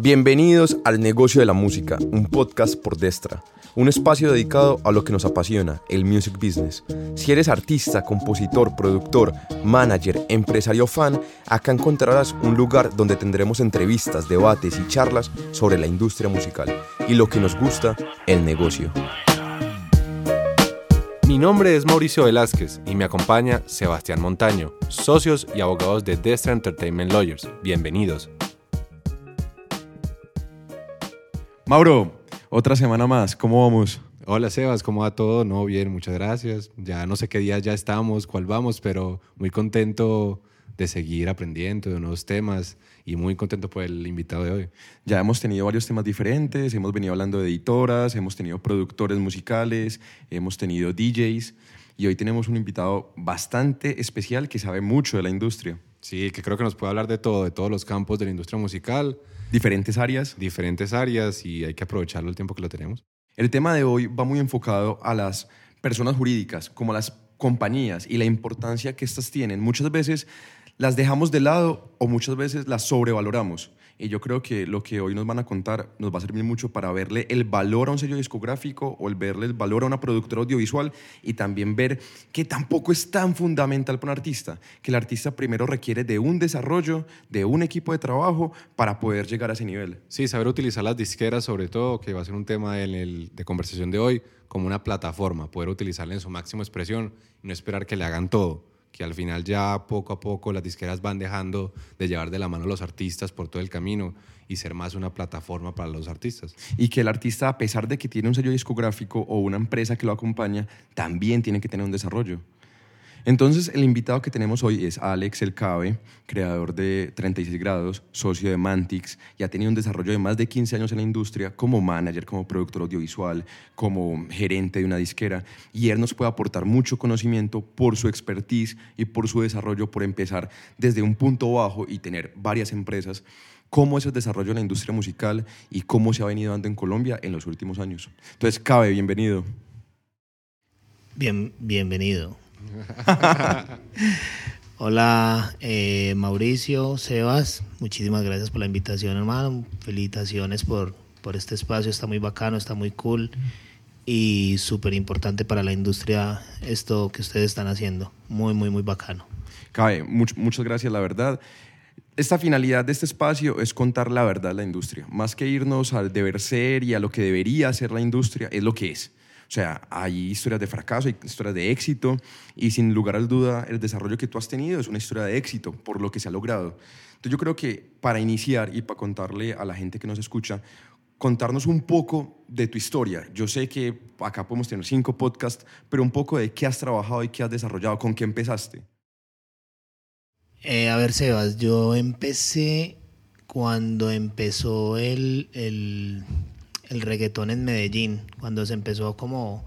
Bienvenidos al Negocio de la Música, un podcast por Destra, un espacio dedicado a lo que nos apasiona, el music business. Si eres artista, compositor, productor, manager, empresario fan, acá encontrarás un lugar donde tendremos entrevistas, debates y charlas sobre la industria musical y lo que nos gusta, el negocio. Mi nombre es Mauricio Velázquez y me acompaña Sebastián Montaño, socios y abogados de Destra Entertainment Lawyers. Bienvenidos. Mauro, otra semana más, ¿cómo vamos? Hola Sebas, ¿cómo va todo? No, bien, muchas gracias. Ya no sé qué día ya estamos, cuál vamos, pero muy contento de seguir aprendiendo de nuevos temas y muy contento por el invitado de hoy. Ya hemos tenido varios temas diferentes, hemos venido hablando de editoras, hemos tenido productores musicales, hemos tenido DJs y hoy tenemos un invitado bastante especial que sabe mucho de la industria. Sí, que creo que nos puede hablar de todo, de todos los campos de la industria musical Diferentes áreas. Diferentes áreas y hay que aprovecharlo el tiempo que lo tenemos. El tema de hoy va muy enfocado a las personas jurídicas, como las compañías y la importancia que estas tienen. Muchas veces las dejamos de lado o muchas veces las sobrevaloramos. Y yo creo que lo que hoy nos van a contar nos va a servir mucho para verle el valor a un sello discográfico o el verle el valor a una productora audiovisual y también ver que tampoco es tan fundamental para un artista, que el artista primero requiere de un desarrollo, de un equipo de trabajo para poder llegar a ese nivel. Sí, saber utilizar las disqueras sobre todo, que va a ser un tema en el, de conversación de hoy, como una plataforma, poder utilizarla en su máxima expresión y no esperar que le hagan todo que al final ya poco a poco las disqueras van dejando de llevar de la mano a los artistas por todo el camino y ser más una plataforma para los artistas. Y que el artista, a pesar de que tiene un sello discográfico o una empresa que lo acompaña, también tiene que tener un desarrollo. Entonces, el invitado que tenemos hoy es Alex El Cabe, creador de 36 grados, socio de Mantix, y ha tenido un desarrollo de más de 15 años en la industria como manager, como productor audiovisual, como gerente de una disquera, y él nos puede aportar mucho conocimiento por su expertise y por su desarrollo, por empezar desde un punto bajo y tener varias empresas cómo es el desarrollo de la industria musical y cómo se ha venido dando en Colombia en los últimos años. Entonces, Cabe, bienvenido. Bien, bienvenido. Hola eh, Mauricio, Sebas, muchísimas gracias por la invitación hermano, felicitaciones por, por este espacio, está muy bacano, está muy cool y súper importante para la industria esto que ustedes están haciendo, muy, muy, muy bacano. Cabe, muchas gracias, la verdad. Esta finalidad de este espacio es contar la verdad de la industria, más que irnos al deber ser y a lo que debería ser la industria, es lo que es. O sea, hay historias de fracaso, hay historias de éxito y sin lugar a duda el desarrollo que tú has tenido es una historia de éxito por lo que se ha logrado. Entonces yo creo que para iniciar y para contarle a la gente que nos escucha, contarnos un poco de tu historia. Yo sé que acá podemos tener cinco podcasts, pero un poco de qué has trabajado y qué has desarrollado, con qué empezaste. Eh, a ver, Sebas, yo empecé cuando empezó el, el el reggaetón en Medellín, cuando se empezó como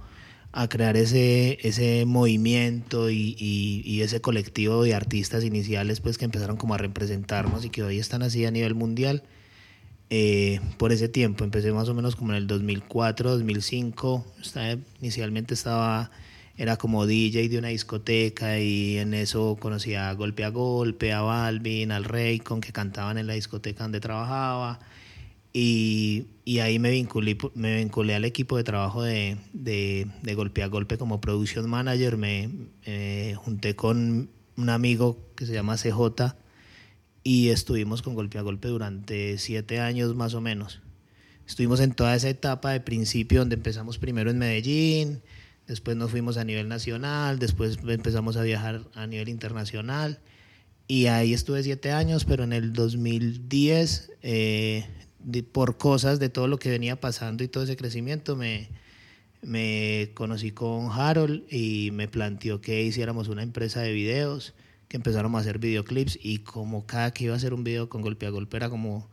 a crear ese, ese movimiento y, ese colectivo de artistas iniciales pues que empezaron como a representarnos y que hoy están así a nivel mundial. Eh, por ese tiempo, empecé más o menos como en el 2004, 2005, inicialmente estaba, era como DJ de una discoteca y en eso conocía a Golpe a Golpe, a Balvin, al Rey, con que cantaban en la discoteca donde trabajaba y, y, ahí me vinculé, me vinculé al equipo de trabajo de, de, de Golpe a Golpe como production manager. Me junté con un amigo que se llama CJ y estuvimos con Golpe a Golpe durante siete años más o menos. Estuvimos en toda esa etapa de principio donde empezamos primero en Medellín, después nos fuimos a nivel nacional, después empezamos a viajar a nivel internacional y ahí estuve siete años, pero en el 2010 eh, por cosas de todo lo que venía pasando y todo ese crecimiento, me, me conocí con Harold y me planteó que hiciéramos una empresa de videos, que empezáramos a hacer videoclips y como cada que iba a hacer un video con golpe a golpe era como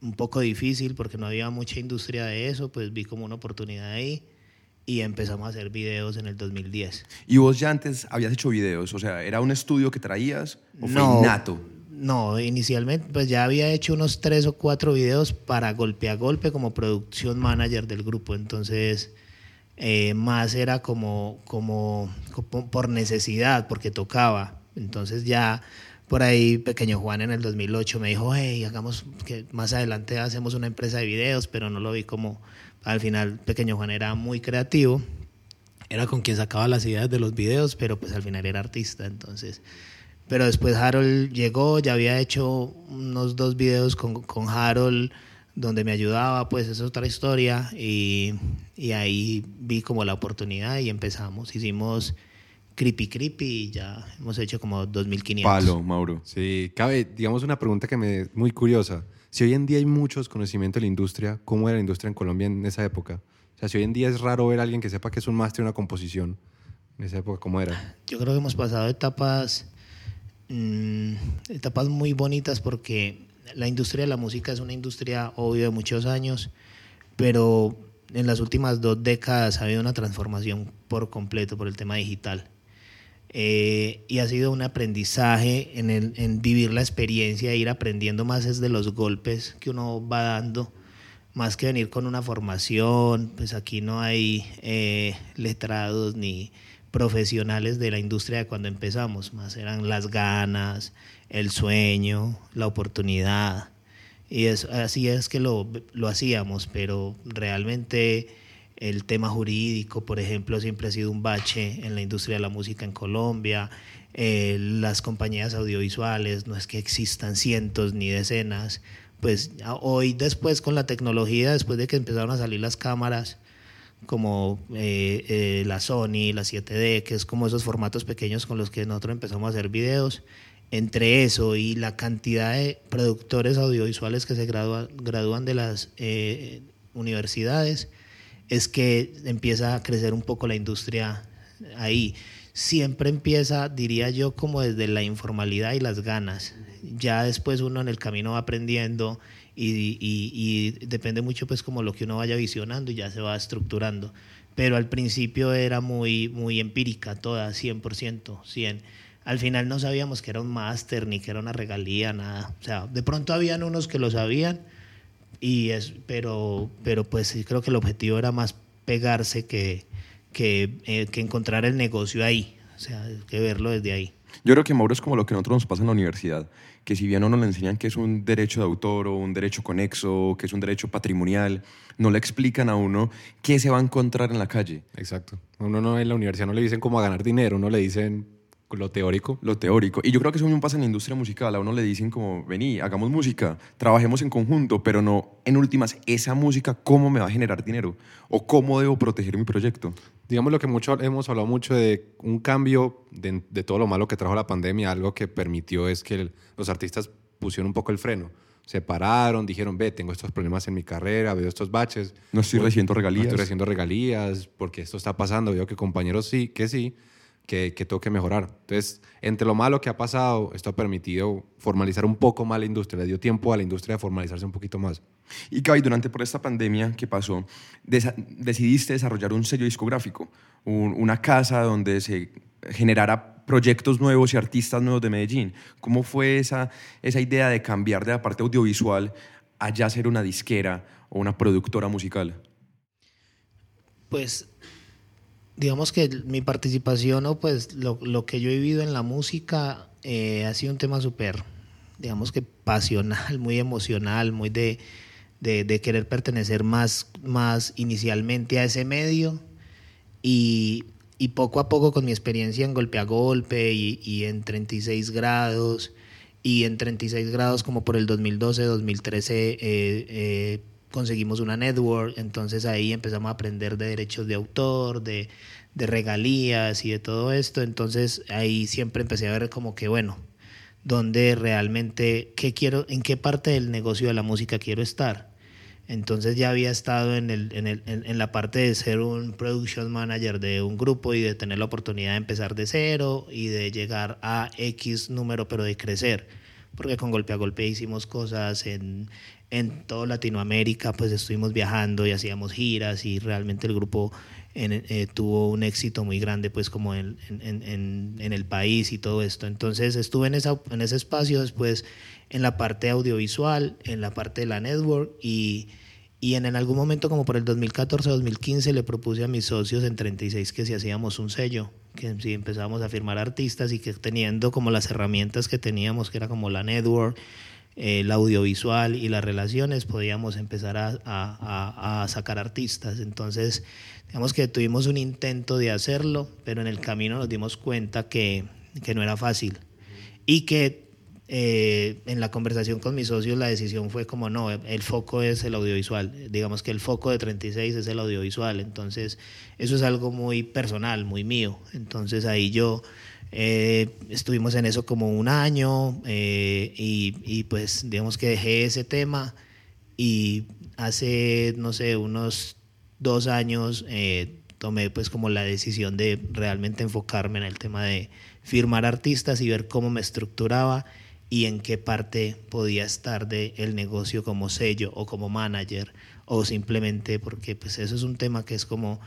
un poco difícil porque no había mucha industria de eso, pues vi como una oportunidad ahí y empezamos a hacer videos en el 2010. ¿Y vos ya antes habías hecho videos? O sea, ¿era un estudio que traías o fue no, innato? No, inicialmente pues ya había hecho unos tres o cuatro videos para golpe a golpe como producción manager del grupo, entonces eh, más era como, como, por necesidad, porque tocaba, entonces ya Por ahí Pequeño Juan en el 2008 me dijo, hey, hagamos que más adelante hacemos una empresa de videos, pero no lo vi como, al final Pequeño Juan era muy creativo, era con quien sacaba las ideas de los videos, pero pues al final era artista, entonces... Pero después Harold llegó, ya había hecho unos dos videos con, con Harold donde me ayudaba, pues es otra historia y, y, ahí vi como la oportunidad y empezamos. Hicimos Creepy Creepy y ya hemos hecho como 2.500. Palo, Mauro. Sí, cabe, digamos, una pregunta que me es muy curiosa. Si hoy en día hay muchos conocimientos de la industria, ¿cómo era la industria en Colombia en esa época? O sea, si hoy en día es raro ver a alguien que sepa que es un máster en una composición, en esa época, ¿cómo era? Yo creo que hemos pasado etapas, mmm, etapas muy bonitas porque la industria de la música es una industria, obvio, de muchos años, pero en las últimas dos décadas ha habido una transformación por completo por el tema digital. Eh, y ha sido un aprendizaje en, el, en vivir la experiencia, ir aprendiendo más es de los golpes que uno va dando, más que venir con una formación, pues aquí no hay eh, letrados ni profesionales de la industria de cuando empezamos, más eran las ganas, el sueño, la oportunidad. Y así es que lo, lo hacíamos, pero realmente el tema jurídico, por ejemplo, siempre ha sido un bache en la industria de la música en Colombia. Eh, las compañías audiovisuales, no es que existan cientos ni decenas. Pues hoy después con la tecnología, después de que empezaron a salir las cámaras, como eh, eh, la Sony, la 7D, que es como esos formatos pequeños con los que nosotros empezamos a hacer videos, entre eso y la cantidad de productores audiovisuales que se gradúan, de las eh, universidades, es que empieza a crecer un poco la industria ahí. Siempre empieza, diría yo, como desde la informalidad y las ganas. Ya después uno en el camino va aprendiendo y, depende mucho pues como lo que uno vaya visionando y ya se va estructurando. Pero al principio era muy, muy empírica toda, 100%, 100 al final no sabíamos que era un máster ni que era una regalía, nada. O sea, de pronto habían unos que lo sabían, y es, pero, pero pues creo que el objetivo era más pegarse que, que, eh, que encontrar el negocio ahí, o sea, que verlo desde ahí. Yo creo que Mauro es como lo que a nosotros nos pasa en la universidad, que si bien no nos enseñan que es un derecho de autor o un derecho conexo, que es un derecho patrimonial, no le explican a uno qué se va a encontrar en la calle. Exacto. A uno no en la universidad no le dicen cómo ganar dinero, no le dicen lo teórico. Lo teórico. Y yo creo que eso mismo pasa en la industria musical. A uno le dicen como, vení, hagamos música, trabajemos en conjunto, pero no, en últimas, esa música, ¿cómo me va a generar dinero? ¿O cómo debo proteger mi proyecto? Digamos lo que mucho, hemos hablado mucho de un cambio de, de todo lo malo que trajo la pandemia, algo que permitió es que los artistas pusieron un poco el freno se pararon, dijeron, ve, tengo estos problemas en mi carrera, veo estos baches. No estoy recibiendo regalías. No estoy recibiendo regalías, porque esto está pasando, veo que compañeros sí, que sí que, que tengo que mejorar. Entonces, entre lo malo que ha pasado, esto ha permitido formalizar un poco más la industria, le dio tiempo a la industria de formalizarse un poquito más. Y Gaby, durante por esta pandemia que pasó, decidiste desarrollar un sello discográfico, una casa donde se generara proyectos nuevos y artistas nuevos de Medellín. ¿Cómo fue esa, esa idea de cambiar de la parte audiovisual a ya ser una disquera o una productora musical? Pues digamos que mi participación o pues lo, lo, que yo he vivido en la música eh, ha sido un tema súper, digamos que pasional, muy emocional, muy de, de, querer pertenecer más, más inicialmente a ese medio. Y, y, poco a poco con mi experiencia en golpe a golpe y, y en 36 grados y en 36 grados como por el 2012, 2013 eh, eh, conseguimos una network, entonces ahí empezamos a aprender de derechos de autor, de, regalías y de todo esto, entonces ahí siempre empecé a ver como que, bueno, dónde realmente, qué quiero, en qué parte del negocio de la música quiero estar. Entonces ya había estado en, el, en, el, en, la parte de ser un production manager de un grupo y de tener la oportunidad de empezar de cero y de llegar a X número, pero de crecer. Porque con golpe a golpe hicimos cosas en, en toda Latinoamérica, pues estuvimos viajando y hacíamos giras y realmente el grupo eh, tuvo un éxito muy grande pues como en, en, en, el país y todo esto. Entonces estuve en, esa, en ese espacio después en la parte audiovisual, en la parte de la network y, Y en, en algún momento, como por el 2014-2015, le propuse a mis socios en 36 que si hacíamos un sello, que si empezábamos a firmar artistas y que teniendo como las herramientas que teníamos, que era como la network, el audiovisual y las relaciones, podíamos empezar a, a, a, sacar artistas. Entonces, digamos que tuvimos un intento de hacerlo, pero en el camino nos dimos cuenta que, que no era fácil. Y que eh, en la conversación con mis socios la decisión fue como no, el foco es el audiovisual, digamos que el foco de 36 es el audiovisual, entonces eso es algo muy personal, muy mío, entonces ahí yo eh, estuvimos en eso como un año eh, y, y, pues digamos que dejé ese tema y hace, no sé, unos dos años tomé pues como la decisión de realmente enfocarme en el tema de firmar artistas y ver cómo me estructuraba y en qué parte podía estar de el negocio como sello o como manager o simplemente porque pues eso es un tema que es como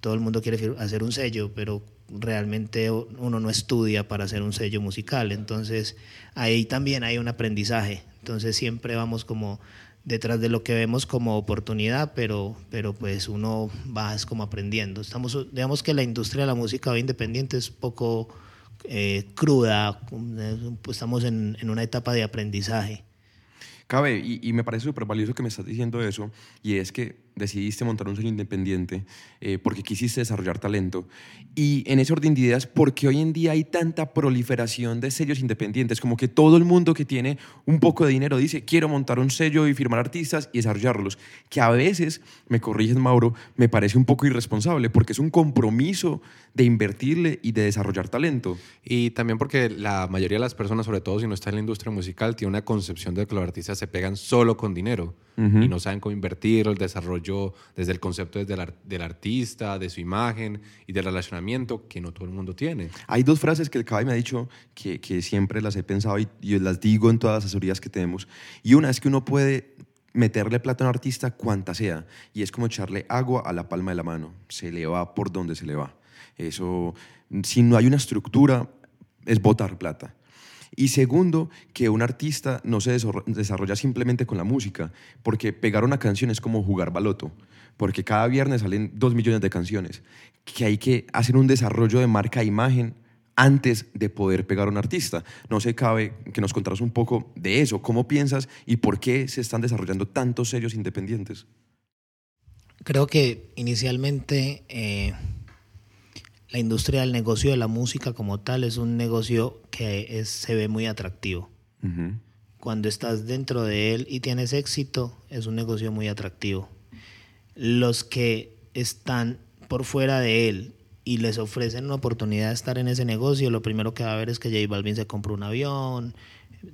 todo el mundo quiere hacer un sello, pero realmente uno no estudia para hacer un sello musical, entonces ahí también hay un aprendizaje, entonces siempre vamos como detrás de lo que vemos como oportunidad, pero, pero pues uno va como aprendiendo. Estamos, digamos que la industria de la música independiente es poco eh, cruda, pues estamos en, en, una etapa de aprendizaje. Cabe, y, y me parece súper valioso que me estás diciendo eso, y es que decidiste montar un sello independiente eh, porque quisiste desarrollar talento. Y en ese orden de ideas, porque hoy en día hay tanta proliferación de sellos independientes? Como que todo el mundo que tiene un poco de dinero dice, quiero montar un sello y firmar artistas y desarrollarlos. Que a veces, me corriges Mauro, me parece un poco irresponsable porque es un compromiso de invertirle y de desarrollar talento. Y también porque la mayoría de las personas, sobre todo si no está en la industria musical, tiene una concepción de que los artistas se pegan solo con dinero uh -huh. y no saben cómo invertir el desarrollo desde el concepto desde el, del artista, de su imagen y del relacionamiento que no todo el mundo tiene. Hay dos frases que el Cabe me ha dicho que, que siempre las he pensado y, y, las digo en todas las asesorías que tenemos. Y una es que uno puede meterle plata a un artista cuanta sea y es como echarle agua a la palma de la mano. Se le va por donde se le va. Eso, si no hay una estructura, es botar plata. Y segundo, que un artista no se desarrolla simplemente con la música, porque pegar una canción es como jugar baloto, porque cada viernes salen dos millones de canciones, que hay que hacer un desarrollo de marca e imagen antes de poder pegar a un artista. No sé, cabe que nos contaras un poco de eso, cómo piensas y por qué se están desarrollando tantos sellos independientes. Creo que inicialmente... Eh la industria del negocio de la música como tal es un negocio que es, se ve muy atractivo. Uh -huh. Cuando estás dentro de él y tienes éxito, es un negocio muy atractivo. Los que están por fuera de él y les ofrecen una oportunidad de estar en ese negocio, lo primero que va a ver es que J Balvin se compró un avión,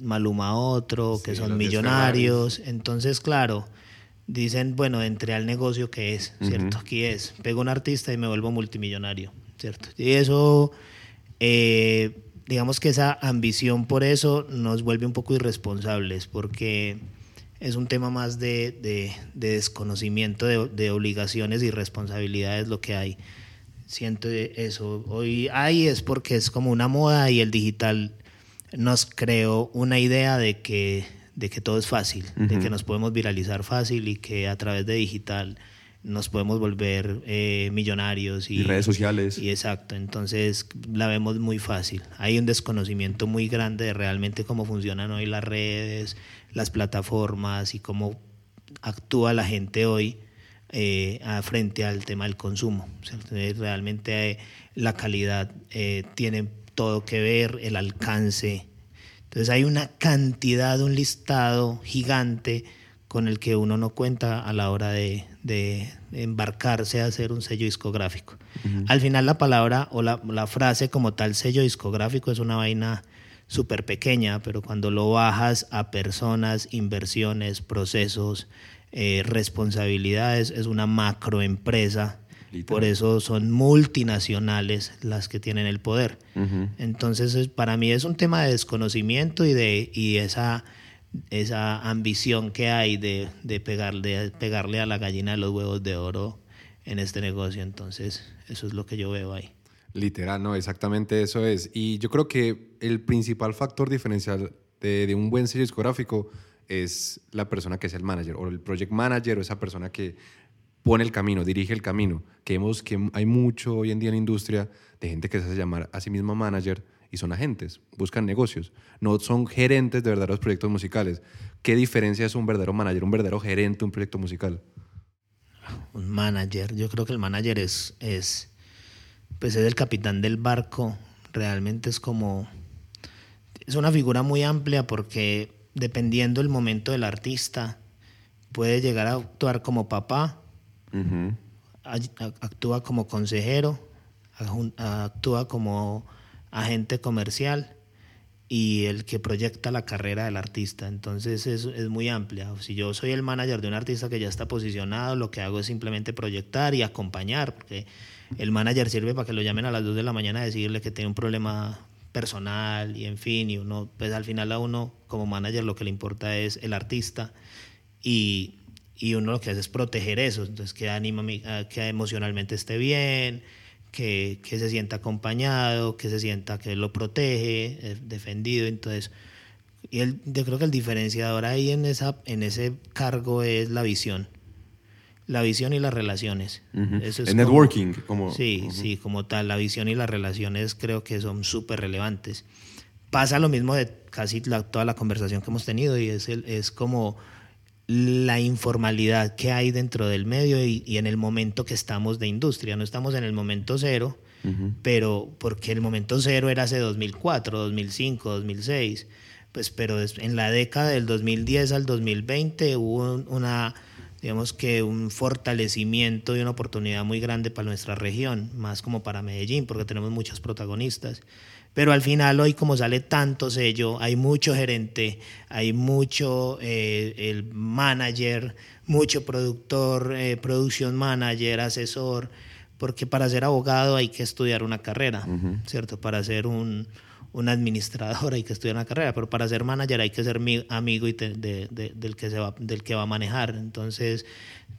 Maluma otro, que sí, son millonarios. Entonces, claro, dicen, bueno, entré al negocio que es, ¿cierto? Uh -huh. Aquí es, pego un artista y me vuelvo multimillonario. ¿Cierto? Y eso, eh, digamos que esa ambición por eso nos vuelve un poco irresponsables, porque es un tema más de, de, de desconocimiento de, de, obligaciones y responsabilidades lo que hay. Siento eso. Hoy hay es porque es como una moda y el digital nos creó una idea de que, de que todo es fácil, uh -huh. de que nos podemos viralizar fácil y que a través de digital nos podemos volver eh, millonarios. Y, y, redes sociales. Y exacto, entonces la vemos muy fácil. Hay un desconocimiento muy grande de realmente cómo funcionan hoy las redes, las plataformas y cómo actúa la gente hoy eh, frente al tema del consumo. Realmente eh, la calidad eh, tiene todo que ver, el alcance. Entonces hay una cantidad, un listado gigante con el que uno no cuenta a la hora de, de embarcarse a hacer un sello discográfico. Uh -huh. Al final la palabra o la, la, frase como tal sello discográfico es una vaina súper pequeña, pero cuando lo bajas a personas, inversiones, procesos, eh, responsabilidades, es una macroempresa. Literal. Por eso son multinacionales las que tienen el poder. Uh -huh. Entonces, para mí es un tema de desconocimiento y de y esa esa ambición que hay de, de, pegarle, pegarle a la gallina los huevos de oro en este negocio. Entonces, eso es lo que yo veo ahí. Literal, no, exactamente eso es. Y yo creo que el principal factor diferencial de, de un buen sello discográfico es la persona que es el manager, o el project manager, o esa persona que pone el camino, dirige el camino. Que vemos que hay mucho hoy en día en la industria de gente que se hace llamar a sí misma manager y son agentes, buscan negocios, no son gerentes de verdaderos proyectos musicales. ¿Qué diferencia es un verdadero manager, un verdadero gerente de un proyecto musical? Un manager, yo creo que el manager es, es, pues es el capitán del barco, realmente es como, es una figura muy amplia porque dependiendo del momento del artista, puede llegar a actuar como papá, actúa como consejero, actúa como agente comercial y el que proyecta la carrera del artista. Entonces es, es, muy amplia. Si yo soy el manager de un artista que ya está posicionado, lo que hago es simplemente proyectar y acompañar, porque el manager sirve para que lo llamen a las 2 de la mañana a decirle que tiene un problema personal y en fin, y uno, pues al final a uno como manager lo que le importa es el artista y, y uno lo que hace es proteger eso, entonces que, anima, que emocionalmente esté bien, que, que, se sienta acompañado, que se sienta que lo protege, eh, defendido. Entonces, y el, yo creo que el diferenciador ahí en, esa, en ese cargo es la visión. La visión y las relaciones. el networking. Como, sí, sí, como tal. La visión y las relaciones creo que son súper relevantes. Pasa lo mismo de casi toda la conversación que hemos tenido y es, el, es como la informalidad que hay dentro del medio y, en el momento que estamos de industria. No estamos en el momento cero, pero porque el momento cero era hace 2004, 2005, 2006. Pues, pero en la década del 2010 al 2020 hubo una, digamos que un fortalecimiento y una oportunidad muy grande para nuestra región, más como para Medellín, porque tenemos muchos protagonistas. Pero al final hoy como sale tanto sello, hay mucho gerente, hay mucho eh, el manager, mucho productor, eh, producción manager, asesor, porque para ser abogado hay que estudiar una carrera, ¿cierto? Para ser un, un, administrador hay que estudiar una carrera, pero para ser manager hay que ser amigo y del, que se va, del que va a manejar. Entonces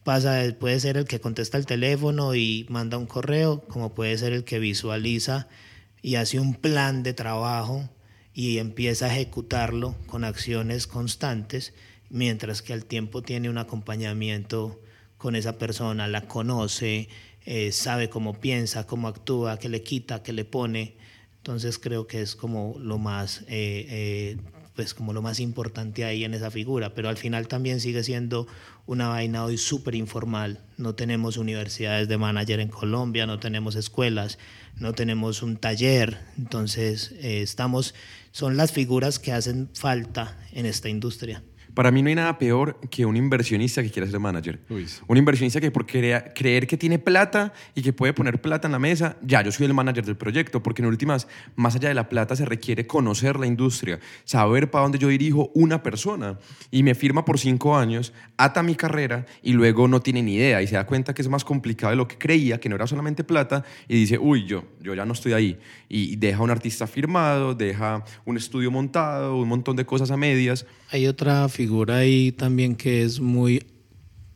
pasa, puede ser el que contesta el teléfono y manda un correo, como puede ser el que visualiza y hace un plan de trabajo y empieza a ejecutarlo con acciones constantes, mientras que al tiempo tiene un acompañamiento con esa persona, la conoce, eh, sabe cómo piensa, cómo actúa, qué le quita, qué le pone. Entonces creo que es como lo más, eh, eh, pues como lo más importante ahí en esa figura, pero al final también sigue siendo una vaina hoy súper informal. No tenemos universidades de manager en Colombia, no tenemos escuelas no tenemos un taller, entonces eh, estamos, son las figuras que hacen falta en esta industria. Para mí no hay nada peor que un inversionista que quiera ser manager. Un inversionista que por creer, creer que tiene plata y que puede poner plata en la mesa, ya, yo soy el manager del proyecto, porque en últimas, más allá de la plata, se requiere conocer la industria, saber para dónde yo dirijo una persona y me firma por cinco años, ata mi carrera y luego no tiene ni idea y se da cuenta que es más complicado de lo que creía, que no era solamente plata y dice, uy, yo, yo ya no estoy ahí. Y deja un artista firmado, deja un estudio montado, un montón de cosas a medias. Hay otra figura ahí también que es muy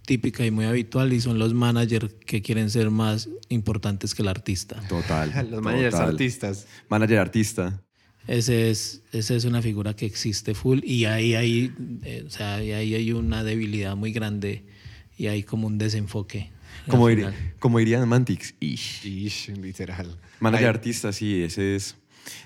típica y muy habitual y son los managers que quieren ser más importantes que el artista. Total. los managers artistas. Manager artista. Ese es, esa es una figura que existe full y ahí hay, eh, o sea, ahí hay una debilidad muy grande y hay como un desenfoque. Como, diría, como dirían Mantix, ish. Ish, literal. Manager artista, sí, ese es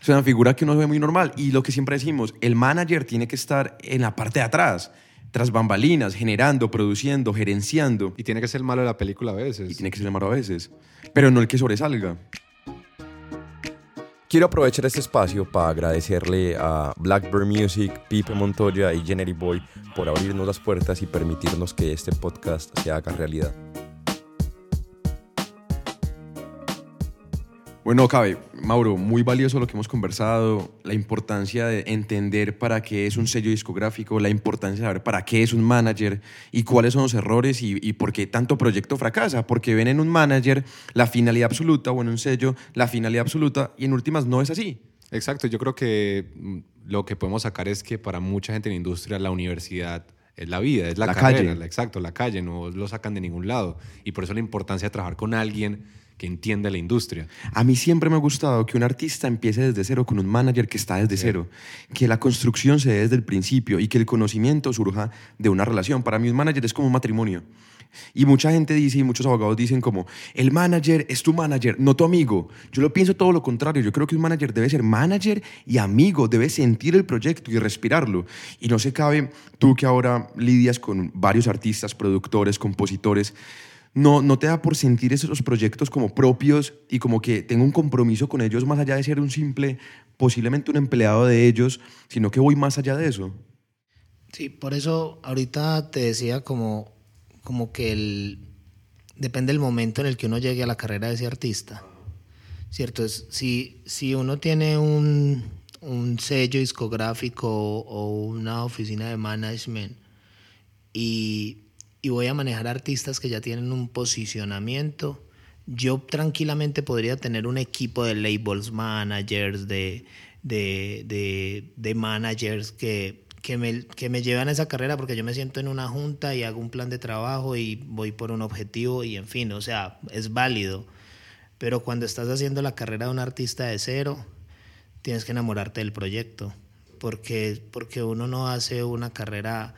es una figura que uno ve muy normal. Y lo que siempre decimos, el manager tiene que estar en la parte de atrás, tras bambalinas, generando, produciendo, gerenciando. Y tiene que ser el malo de la película a veces. Y tiene que ser el malo a veces. Pero no el que sobresalga. Quiero aprovechar este espacio para agradecerle a Blackbird Music, Pipe Montoya y Jenny Boy por abrirnos las puertas y permitirnos que este podcast se haga realidad. Bueno, cabe, Mauro, muy valioso lo que hemos conversado, la importancia de entender para qué es un sello discográfico, la importancia de saber para qué es un manager y cuáles son los errores y, por qué tanto proyecto fracasa, porque ven en un manager la finalidad absoluta o en un sello la finalidad absoluta y en últimas no es así. Exacto, yo creo que mm, lo que podemos sacar es que para mucha gente en la industria la universidad es la vida, es la, carrera, calle. exacto, la calle, no lo sacan de ningún lado y por eso la importancia de trabajar con alguien que entiende la industria. A mí siempre me ha gustado que un artista empiece desde cero con un manager que está desde cero, que la construcción se dé desde el principio y que el conocimiento surja de una relación. Para mí un manager es como un matrimonio. Y mucha gente dice, y muchos abogados dicen como, el manager es tu manager, no tu amigo. Yo lo pienso todo lo contrario. Yo creo que un manager debe ser manager y amigo, debe sentir el proyecto y respirarlo. Y no se cabe, tú que ahora lidias con varios artistas, productores, compositores, no, no te da por sentir esos proyectos como propios y como que tengo un compromiso con ellos más allá de ser un simple, posiblemente un empleado de ellos, sino que voy más allá de eso. Sí, por eso ahorita te decía como, como que depende del momento en el que uno llegue a la carrera de ese artista. ¿Cierto? Es, si, si uno tiene un, un sello discográfico o una oficina de management y y voy a manejar artistas que ya tienen un posicionamiento, yo tranquilamente podría tener un equipo de labels, managers, de, de, de, managers que, que, me, que me llevan a esa carrera porque yo me siento en una junta y hago un plan de trabajo y voy por un objetivo y en fin, o sea, es válido. Pero cuando estás haciendo la carrera de un artista de cero, tienes que enamorarte del proyecto, porque, porque uno no hace una carrera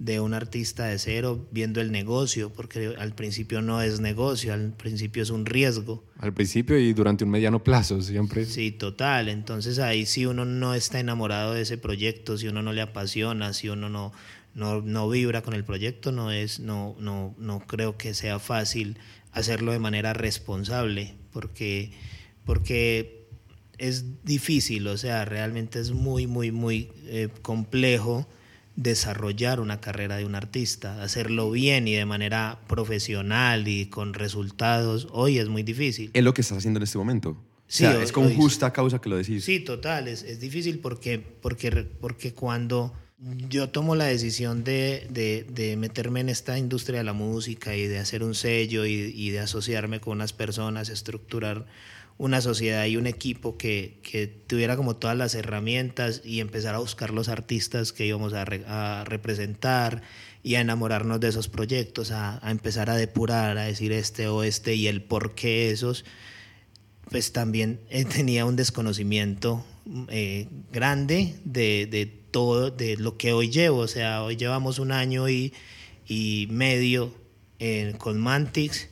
de un artista de cero viendo el negocio, porque al principio no es negocio, al principio es un riesgo. Al principio y durante un mediano plazo siempre. Sí, total. Entonces ahí si uno no está enamorado de ese proyecto, si uno no le apasiona, si uno no, no, no vibra con el proyecto, no, es, no, no, no creo que sea fácil hacerlo de manera responsable, porque, porque es difícil, o sea, realmente es muy, muy, muy eh, complejo desarrollar una carrera de un artista, hacerlo bien y de manera profesional y con resultados, hoy es muy difícil. Es lo que estás haciendo en este momento. Sí, es con justa causa que lo decís. Sí, total, es, es, difícil porque, porque, porque cuando yo tomo la decisión de, de, de, meterme en esta industria de la música y de hacer un sello y, y de asociarme con unas personas, estructurar una sociedad y un equipo que, que, tuviera como todas las herramientas y empezar a buscar los artistas que íbamos a, representar y a enamorarnos de esos proyectos, a, a, empezar a depurar, a decir este o este y el por qué esos, pues también eh, tenía un desconocimiento eh, grande de, de, todo, de lo que hoy llevo, o sea, hoy llevamos un año y, y medio eh, con Mantix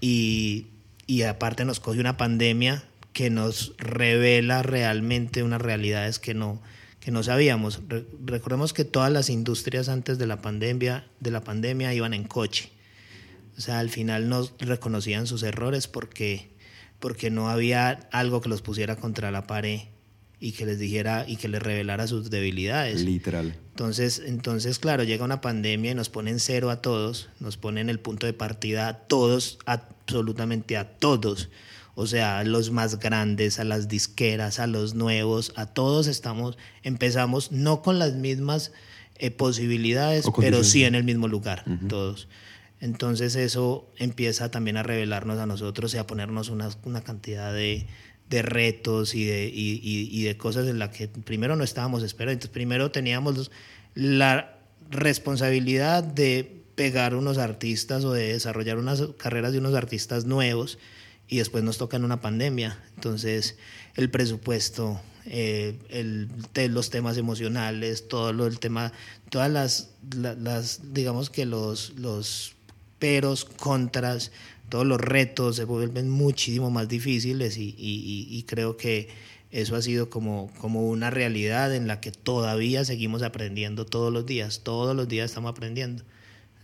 y y aparte nos coge una pandemia que nos revela realmente unas realidades que no, que no sabíamos. recordemos que todas las industrias antes de la pandemia, de la pandemia iban en coche. O sea, al final no reconocían sus errores porque, porque no había algo que los pusiera contra la pared y que les dijera y que les revelara sus debilidades. Literal. Entonces, entonces, claro, llega una pandemia y nos ponen cero a todos, nos ponen el punto de partida a todos, absolutamente a todos. O sea, a los más grandes, a las disqueras, a los nuevos, a todos estamos, empezamos no con las mismas eh, posibilidades, pero sí en el mismo lugar, todos. Entonces eso empieza también a revelarnos a nosotros y a ponernos una, una cantidad de, de retos y de, y, y, de cosas en las que primero no estábamos esperando. Entonces, primero teníamos la responsabilidad de pegar unos artistas o de desarrollar unas carreras de unos artistas nuevos y después nos toca en una pandemia. Entonces, el presupuesto, eh, el, los temas emocionales, todo lo, el tema, todas las, las, digamos que los, los peros, contras, todos los retos se vuelven muchísimo más difíciles y, y, creo que eso ha sido como, como una realidad en la que todavía seguimos aprendiendo todos los días, todos los días estamos aprendiendo.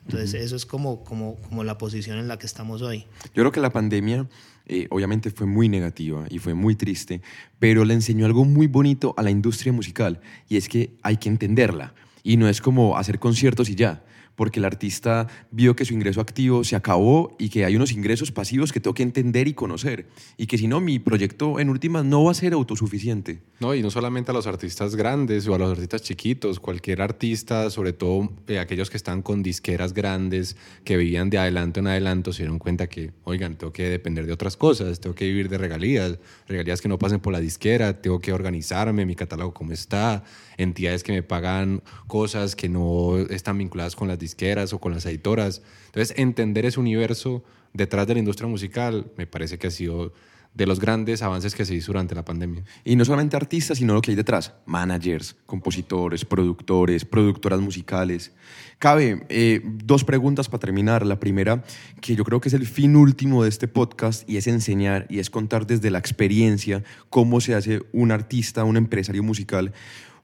Entonces eso es como, como, como la posición en la que estamos hoy. Yo creo que la pandemia eh, obviamente fue muy negativa y fue muy triste, pero le enseñó algo muy bonito a la industria musical y es que hay que entenderla y no es como hacer conciertos y ya porque el artista vio que su ingreso activo se acabó y que hay unos ingresos pasivos que tengo que entender y conocer. Y que si no, mi proyecto en últimas no va a ser autosuficiente. No, y no solamente a los artistas grandes o a los artistas chiquitos, cualquier artista, sobre todo eh, aquellos que están con disqueras grandes, que vivían de adelanto en adelanto, se dieron cuenta que, oigan, tengo que depender de otras cosas, tengo que vivir de regalías, regalías que no pasen por la disquera, tengo que organizarme, mi catálogo cómo está, entidades que me pagan cosas que no están vinculadas con las disqueras disqueras o con las editoras. Entonces, entender ese universo detrás de la industria musical me parece que ha sido de los grandes avances que se hizo durante la pandemia. Y no solamente artistas, sino lo que hay detrás, managers, compositores, productores, productoras musicales. Cabe eh, dos preguntas para terminar. La primera, que yo creo que es el fin último de este podcast, y es enseñar y es contar desde la experiencia cómo se hace un artista, un empresario musical.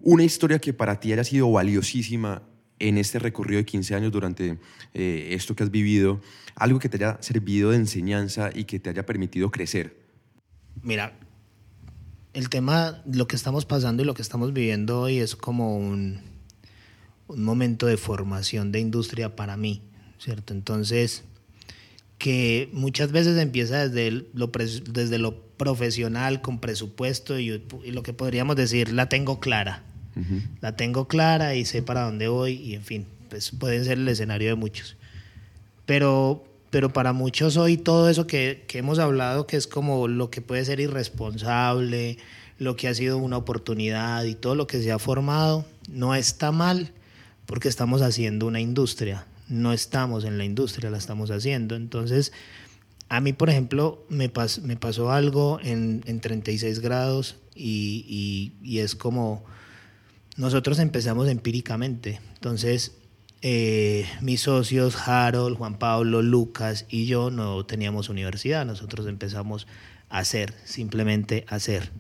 Una historia que para ti haya sido valiosísima en este recorrido de 15 años durante eh, esto que has vivido, algo que te haya servido de enseñanza y que te haya permitido crecer. Mira, el tema, lo que estamos pasando y lo que estamos viviendo hoy es como un, momento de formación de industria para mí, ¿cierto? Entonces, que muchas veces empieza desde lo, desde lo profesional, con presupuesto y, lo que podríamos decir, la tengo clara. La tengo clara y sé para dónde voy y en fin, pues pueden ser el escenario de muchos. Pero pero para muchos hoy todo eso que, que, hemos hablado, que es como lo que puede ser irresponsable, lo que ha sido una oportunidad y todo lo que se ha formado, no está mal porque estamos haciendo una industria, no estamos en la industria, la estamos haciendo. Entonces, a mí, por ejemplo, me, pas, me pasó algo en, en 36 grados y, y es como nosotros empezamos empíricamente. Entonces, eh, mis socios, Harold, Juan Pablo, Lucas y yo no teníamos universidad, nosotros empezamos a hacer, simplemente hacer.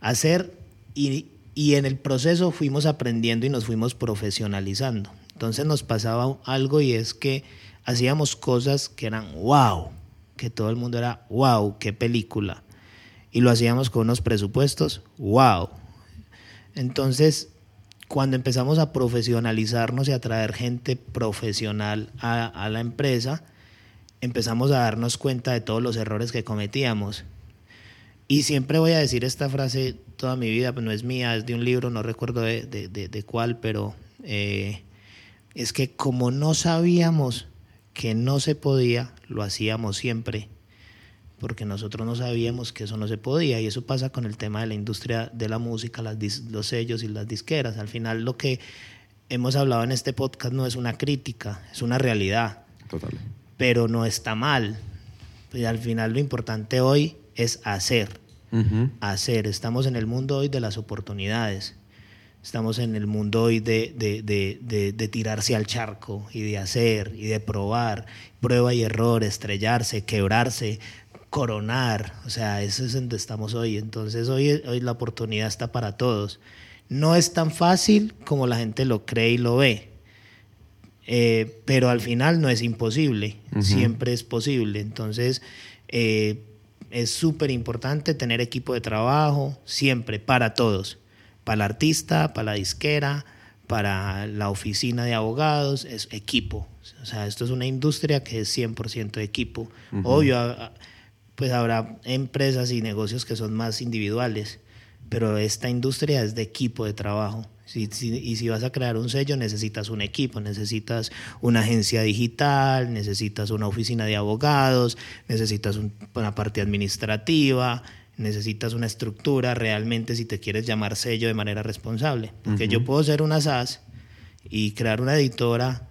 Hacer y, y en el proceso fuimos aprendiendo y nos fuimos profesionalizando. Entonces nos pasaba algo y es que hacíamos cosas que eran wow, que todo el mundo era wow, qué película. Y lo hacíamos con unos presupuestos wow. Entonces cuando empezamos a profesionalizarnos y a traer gente profesional a, la empresa, empezamos a darnos cuenta de todos los errores que cometíamos. Y siempre voy a decir esta frase toda mi vida, pues no es mía, es de un libro, no recuerdo de, de, de, de cuál, pero eh, es que como no sabíamos que no se podía, lo hacíamos siempre porque nosotros no sabíamos que eso no se podía y eso pasa con el tema de la industria de la música, las los sellos y las disqueras. Al final lo que hemos hablado en este podcast no es una crítica, es una realidad. Total. Pero no está mal. Y al final lo importante hoy es hacer. Uh -huh. Hacer. Estamos en el mundo hoy de las oportunidades. Estamos en el mundo hoy de, de, de, de, de tirarse al charco y de hacer y de probar, prueba y error, estrellarse, quebrarse, coronar, o sea, eso es donde estamos hoy. Entonces hoy, hoy la oportunidad está para todos. No es tan fácil como la gente lo cree y lo ve, eh, pero al final no es imposible, uh -huh. siempre es posible. Entonces eh, es súper importante tener equipo de trabajo, siempre, para todos, para el artista, para la disquera, para la oficina de abogados, es equipo. O sea, esto es una industria que es 100% equipo. Uh -huh. Obvio, pues habrá empresas y negocios que son más individuales, pero esta industria es de equipo de trabajo. Si, si, y si vas a crear un sello, necesitas un equipo, necesitas una agencia digital, necesitas una oficina de abogados, necesitas un, una parte administrativa, necesitas una estructura realmente si te quieres llamar sello de manera responsable. Porque uh -huh. yo puedo ser una SAS y crear una editora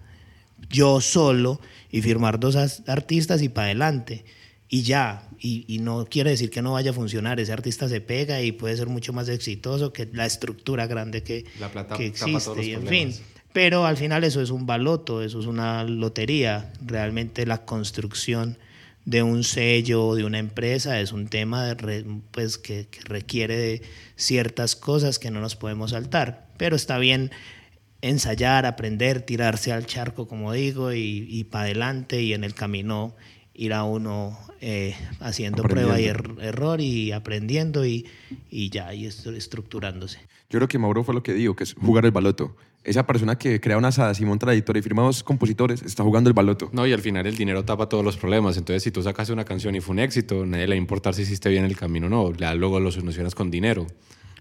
yo solo y firmar dos artistas y para adelante. Y ya, y, y, no quiere decir que no vaya a funcionar. Ese artista se pega y puede ser mucho más exitoso que la estructura grande que, la plata, que existe. Y en fin, pero al final eso es un baloto, eso es una lotería. Realmente la construcción de un sello, de una empresa, es un tema de re, pues, que, que requiere de ciertas cosas que no nos podemos saltar. Pero está bien ensayar, aprender, tirarse al charco, como digo, y, y para adelante y en el camino ir a uno eh, haciendo prueba y er error y aprendiendo y, y ya, y estructurándose. Yo creo que Mauro fue lo que dijo, que es jugar el baloto. Esa persona que crea una asada la editora y firma dos compositores está jugando el baloto. No, y al final el dinero tapa todos los problemas. Entonces, si tú sacas una canción y fue un éxito, nadie le va a importar si hiciste bien el camino o no. Ya luego lo solucionas con dinero.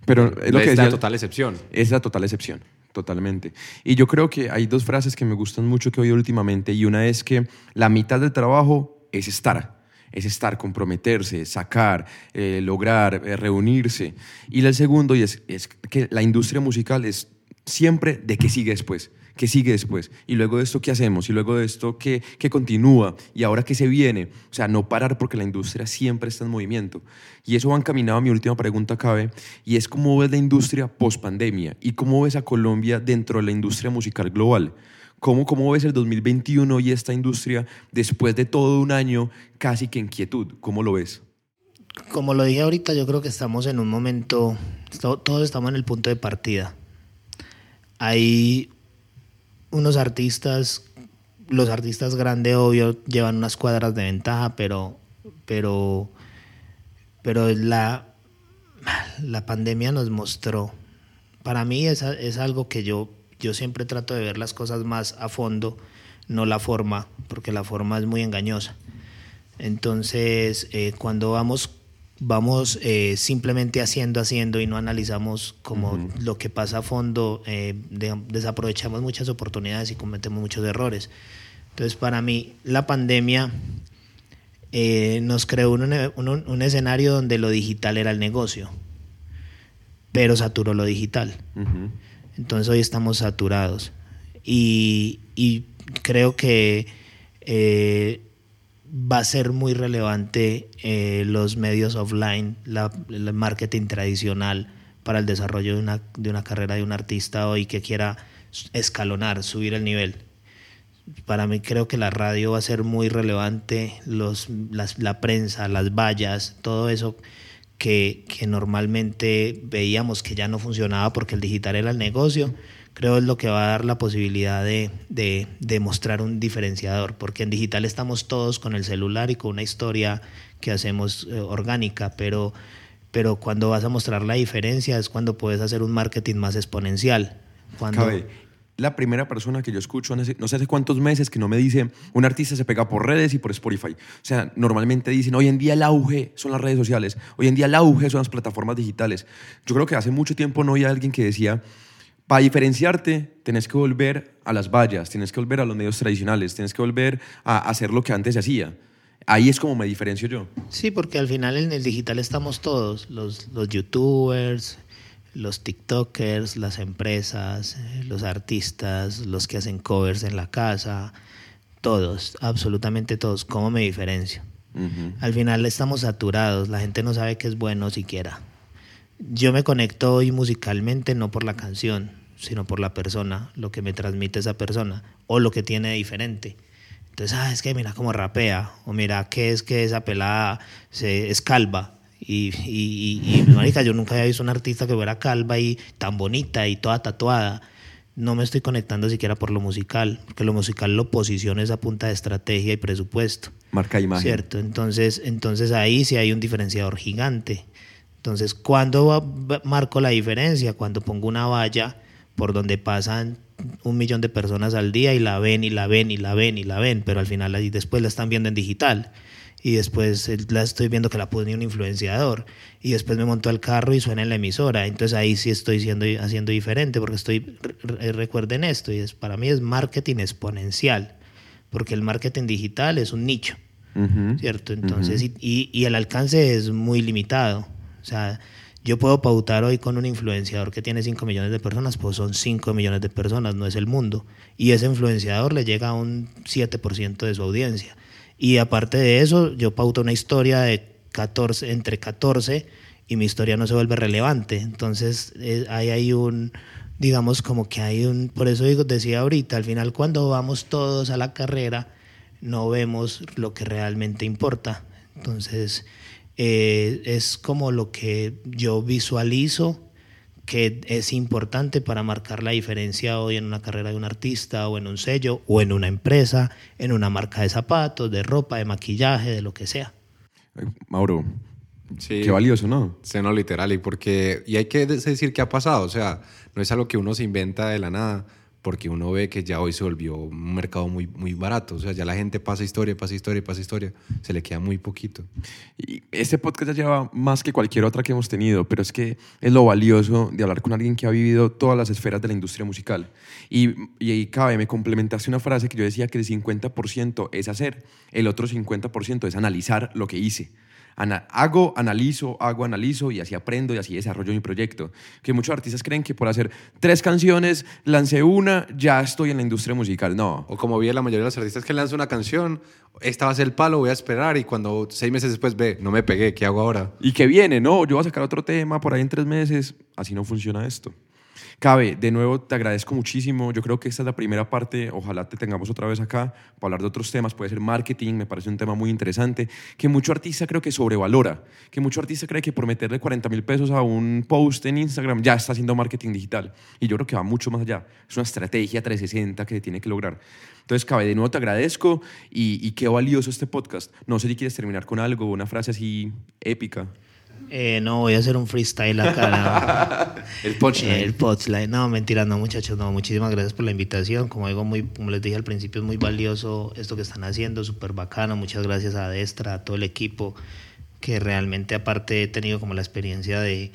Pero es lo que es la total excepción. Es la total excepción, totalmente. Y yo creo que hay dos frases que me gustan mucho que he oído últimamente y una es que la mitad del trabajo es estar, es estar, comprometerse, sacar, eh, lograr, eh, reunirse. Y el segundo y es, que la industria musical es siempre de qué sigue después, ¿Qué sigue después? Y luego de esto, ¿qué hacemos? Y luego de esto, ¿qué, qué continúa? Y ahora, ¿qué se viene? O sea, no parar porque la industria siempre está en movimiento. Y eso va encaminado a mi última pregunta, Cabe, y es cómo ves la industria post pandemia y cómo ves a Colombia dentro de la industria musical global. ¿Cómo, ¿Cómo ves el 2021 y esta industria después de todo un año casi que en quietud? ¿Cómo lo ves? Como lo dije ahorita, yo creo que estamos en un momento, todos estamos en el punto de partida. Hay unos artistas, los artistas grandes, obvio, llevan unas cuadras de ventaja, pero, pero, pero la, la pandemia nos mostró. Para mí es, es algo que yo yo siempre trato de ver las cosas más a fondo, no la forma, porque la forma es muy engañosa. Entonces, eh, cuando vamos, vamos eh, simplemente haciendo, haciendo y no analizamos como lo que pasa a fondo, eh, desaprovechamos muchas oportunidades y cometemos muchos errores. Entonces, para mí, la pandemia nos creó un, escenario donde lo digital era el negocio, pero saturó lo digital. Entonces hoy estamos saturados. Y, creo que eh, va a ser muy relevante eh, los medios offline, la, el marketing tradicional para el desarrollo de una, de una carrera de un artista hoy que quiera escalonar, subir el nivel. Para mí creo que la radio va a ser muy relevante, los, la prensa, las vallas, todo eso que, normalmente veíamos que ya no funcionaba porque el digital era el negocio, creo es lo que va a dar la posibilidad de, de, mostrar un diferenciador, porque en digital estamos todos con el celular y con una historia que hacemos eh, orgánica, pero, pero cuando vas a mostrar la diferencia es cuando puedes hacer un marketing más exponencial. Cuando, la primera persona que yo escucho, no sé hace cuántos meses, que no me dice, un artista se pega por redes y por Spotify. O sea, normalmente dicen, hoy en día el auge son las redes sociales, hoy en día el auge son las plataformas digitales. Yo creo que hace mucho tiempo no había alguien que decía, para diferenciarte, tenés que volver a las vallas, tienes que volver a los medios tradicionales, tienes que volver a hacer lo que antes se hacía. Ahí es como me diferencio yo. Sí, porque al final en el digital estamos todos, los, los youtubers, los TikTokers, las empresas, eh, los artistas, los que hacen covers en la casa, todos, absolutamente todos. ¿Cómo me diferencio? Al final estamos saturados, la gente no sabe qué es bueno siquiera. Yo me conecto hoy musicalmente no por la canción, sino por la persona, lo que me transmite esa persona o lo que tiene diferente. Entonces, ah, es que mira cómo rapea, o mira qué es que esa pelada se, es calva y, y, y, marica, yo nunca había visto una artista que fuera calva y tan bonita y toda tatuada. No me estoy conectando siquiera por lo musical, porque lo musical lo posiciona esa punta de estrategia y presupuesto. Marca imagen. Cierto, entonces, entonces ahí sí hay un diferenciador gigante. Entonces, ¿cuándo marco la diferencia? Cuando pongo una valla por donde pasan un millón de personas al día y la ven y la ven y la ven y la ven, pero al final ahí después la están viendo en digital y después la estoy viendo que la pone un influenciador y después me monto al carro y suena en la emisora. Entonces ahí sí estoy siendo, haciendo diferente porque estoy, recuerden esto, y es, para mí es marketing exponencial, porque el marketing digital es un nicho, ¿cierto? Entonces, y, y, el alcance es muy limitado. O sea, yo puedo pautar hoy con un influenciador que tiene 5 millones de personas, pues son 5 millones de personas, no es el mundo. Y ese influenciador le llega a un 7% de su audiencia. Y aparte de eso, yo pauto una historia de 14, entre 14 y mi historia no se vuelve relevante. Entonces, eh, ahí hay un, digamos, como que hay un, por eso digo, decía ahorita, al final cuando vamos todos a la carrera, no vemos lo que realmente importa. Entonces, eh, es como lo que yo visualizo que es importante para marcar la diferencia hoy en una carrera de un artista o en un sello o en una empresa, en una marca de zapatos, de ropa, de maquillaje, de lo que sea. Mauro, qué valioso, ¿no? Sí, no, literal, y porque y hay que decir qué ha pasado, o sea, no es algo que uno se inventa de la nada porque uno ve que ya hoy se volvió un mercado muy, muy barato. O sea, ya la gente pasa historia, pasa historia, pasa historia. Se le queda muy poquito. Y este podcast ya lleva más que cualquier otra que hemos tenido, pero es que es lo valioso de hablar con alguien que ha vivido todas las esferas de la industria musical. Y, y ahí cabe, me complementaste una frase que yo decía que el 50% es hacer, el otro 50% es analizar lo que hice Ana- hago, analizo, hago, analizo y así aprendo y así desarrollo mi proyecto. Que muchos artistas creen que por hacer tres canciones, lancé una, ya estoy en la industria musical. No. O como vi a la mayoría de los artistas que lanzan una canción, esta va a ser el palo, voy a esperar y cuando seis meses después ve, no me pegué, ¿qué hago ahora? Y que viene, no, yo voy a sacar otro tema por ahí en tres meses. Así no funciona esto. Cabe, de nuevo te agradezco muchísimo. Yo creo que esta es la primera parte. Ojalá te tengamos otra vez acá para hablar de otros temas. Puede ser marketing, me parece un tema muy interesante. Que mucho artista creo que sobrevalora. Que mucho artista cree que por meterle 40 mil pesos a un post en Instagram ya está haciendo marketing digital. Y yo creo que va mucho más allá. Es una estrategia 360 que tiene que lograr. Entonces, Cabe, de nuevo te agradezco y, y qué valioso este podcast. No sé si quieres terminar con algo, una frase así épica. Eh, no, voy a hacer un freestyle acá. El punchline. El punchline. No, mentira, no, muchachos. No, muchísimas gracias por la invitación. Como digo, muy, como les dije al principio, es muy valioso esto que están haciendo, súper bacano. Muchas gracias a Destra, a todo el equipo, que realmente, aparte, he tenido como la experiencia de,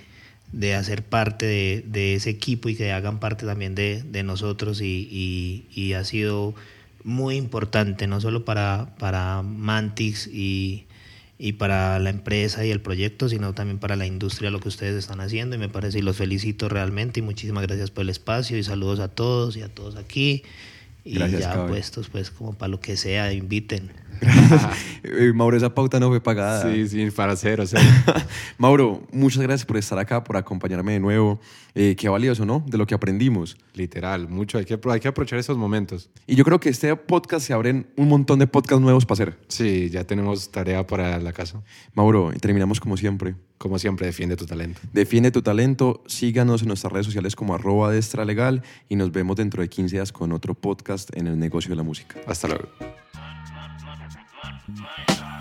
de hacer parte de, de ese equipo y que hagan parte también de, de nosotros. Y, y, y ha sido muy importante, no solo para, para Mantix y y para la empresa y el proyecto, sino también para la industria lo que ustedes están haciendo. Y me parece y los felicito realmente y muchísimas gracias por el espacio y saludos a todos y a todos aquí. Y Gracias, ya puestos pues como para lo que sea inviten. Eh, Mauro, esa pauta no fue pagada. Sí, sí, para cero, cero. Mauro, muchas gracias por estar acá, por acompañarme de nuevo. Eh, qué valioso, ¿no? De lo que aprendimos. Literal, mucho. Hay que, hay que aprovechar esos momentos. Y yo creo que este podcast se abren un montón de podcasts nuevos para hacer. Sí, ya tenemos tarea para la casa. Mauro, y terminamos como siempre. Como siempre, defiende tu talento. Defiende tu talento, síganos en nuestras redes sociales como arroba destra legal y nos vemos dentro de 15 días con otro podcast en el negocio de la música. Hasta luego. Nice.